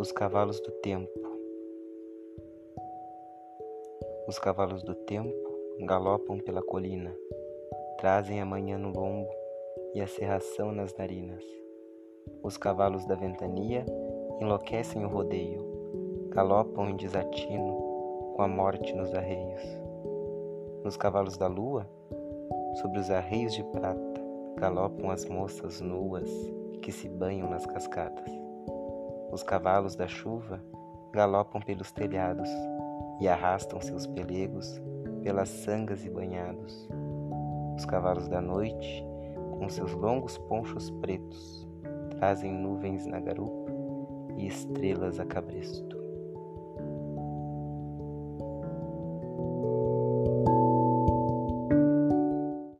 Os cavalos do tempo. Os cavalos do tempo galopam pela colina, trazem a manhã no lombo e a serração nas narinas. Os cavalos da ventania enlouquecem o rodeio, galopam em desatino com a morte nos arreios. Nos cavalos da lua, sobre os arreios de prata, galopam as moças nuas que se banham nas cascadas. Os cavalos da chuva galopam pelos telhados e arrastam seus pelegos pelas sangas e banhados. Os cavalos da noite, com seus longos ponchos pretos, trazem nuvens na garupa e estrelas a cabresto.